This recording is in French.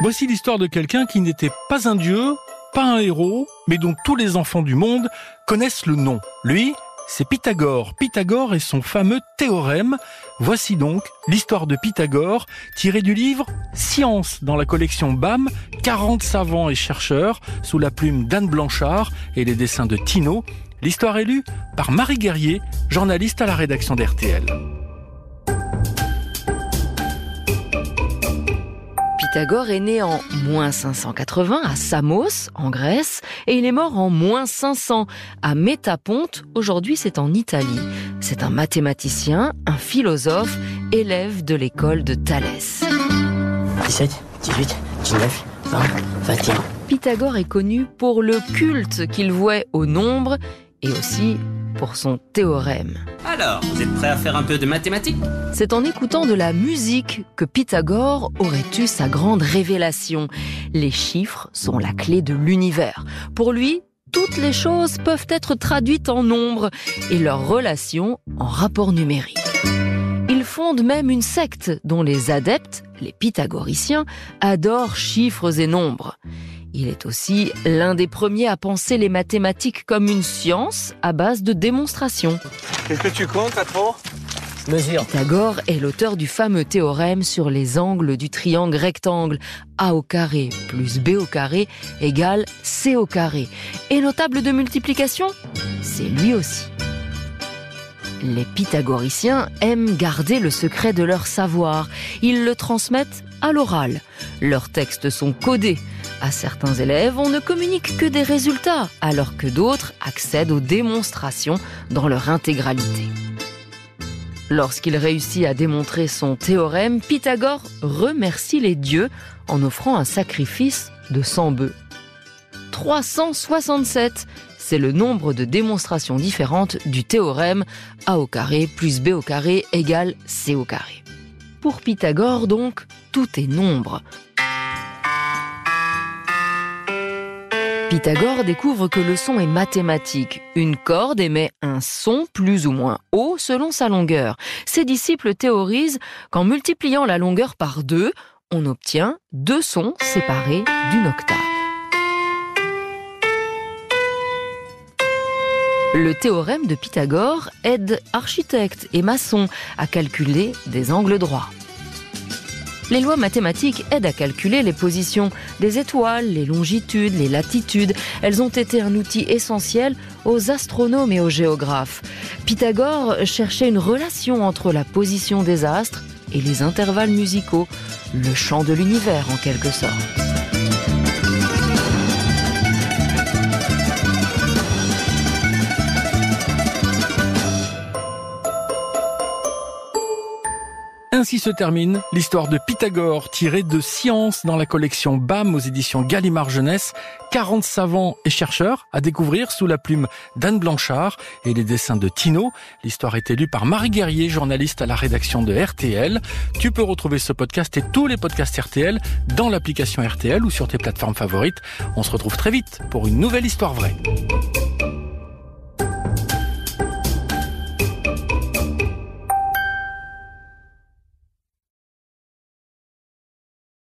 Voici l'histoire de quelqu'un qui n'était pas un dieu, pas un héros, mais dont tous les enfants du monde connaissent le nom. Lui, c'est Pythagore. Pythagore et son fameux théorème. Voici donc l'histoire de Pythagore tirée du livre Science dans la collection BAM, 40 savants et chercheurs sous la plume d'Anne Blanchard et les dessins de Tino. L'histoire est lue par Marie Guerrier, journaliste à la rédaction d'RTL. Pythagore est né en moins 580 à Samos, en Grèce, et il est mort en moins 500 à Métaponte, aujourd'hui c'est en Italie. C'est un mathématicien, un philosophe, élève de l'école de Thalès. 17, 18, 19, 20, 21. Pythagore est connu pour le culte qu'il vouait au nombre et aussi pour son théorème. Alors, vous êtes prêt à faire un peu de mathématiques? C'est en écoutant de la musique que Pythagore aurait eu sa grande révélation. Les chiffres sont la clé de l'univers. Pour lui, toutes les choses peuvent être traduites en nombres et leurs relations en rapports numériques. Il fonde même une secte dont les adeptes, les pythagoriciens, adorent chiffres et nombres. Il est aussi l'un des premiers à penser les mathématiques comme une science à base de démonstrations. Qu'est-ce que tu comptes, patron? Mesure. Pythagore est l'auteur du fameux théorème sur les angles du triangle rectangle A au carré plus B au carré égale C au carré. Et notable de multiplication? C'est lui aussi. Les pythagoriciens aiment garder le secret de leur savoir. Ils le transmettent à l'oral. Leurs textes sont codés. À certains élèves, on ne communique que des résultats, alors que d'autres accèdent aux démonstrations dans leur intégralité. Lorsqu'il réussit à démontrer son théorème, Pythagore remercie les dieux en offrant un sacrifice de 100 bœufs. 367, c'est le nombre de démonstrations différentes du théorème A au carré plus B au carré égale C au carré. Pour Pythagore, donc, tout est nombre. Pythagore découvre que le son est mathématique. Une corde émet un son plus ou moins haut selon sa longueur. Ses disciples théorisent qu'en multipliant la longueur par deux, on obtient deux sons séparés d'une octave. Le théorème de Pythagore aide architectes et maçons à calculer des angles droits. Les lois mathématiques aident à calculer les positions des étoiles, les longitudes, les latitudes. Elles ont été un outil essentiel aux astronomes et aux géographes. Pythagore cherchait une relation entre la position des astres et les intervalles musicaux, le chant de l'univers en quelque sorte. Ainsi se termine l'histoire de Pythagore tirée de Science dans la collection BAM aux éditions Gallimard Jeunesse. 40 savants et chercheurs à découvrir sous la plume d'Anne Blanchard et les dessins de Tino. L'histoire est élue par Marie Guerrier, journaliste à la rédaction de RTL. Tu peux retrouver ce podcast et tous les podcasts RTL dans l'application RTL ou sur tes plateformes favorites. On se retrouve très vite pour une nouvelle histoire vraie.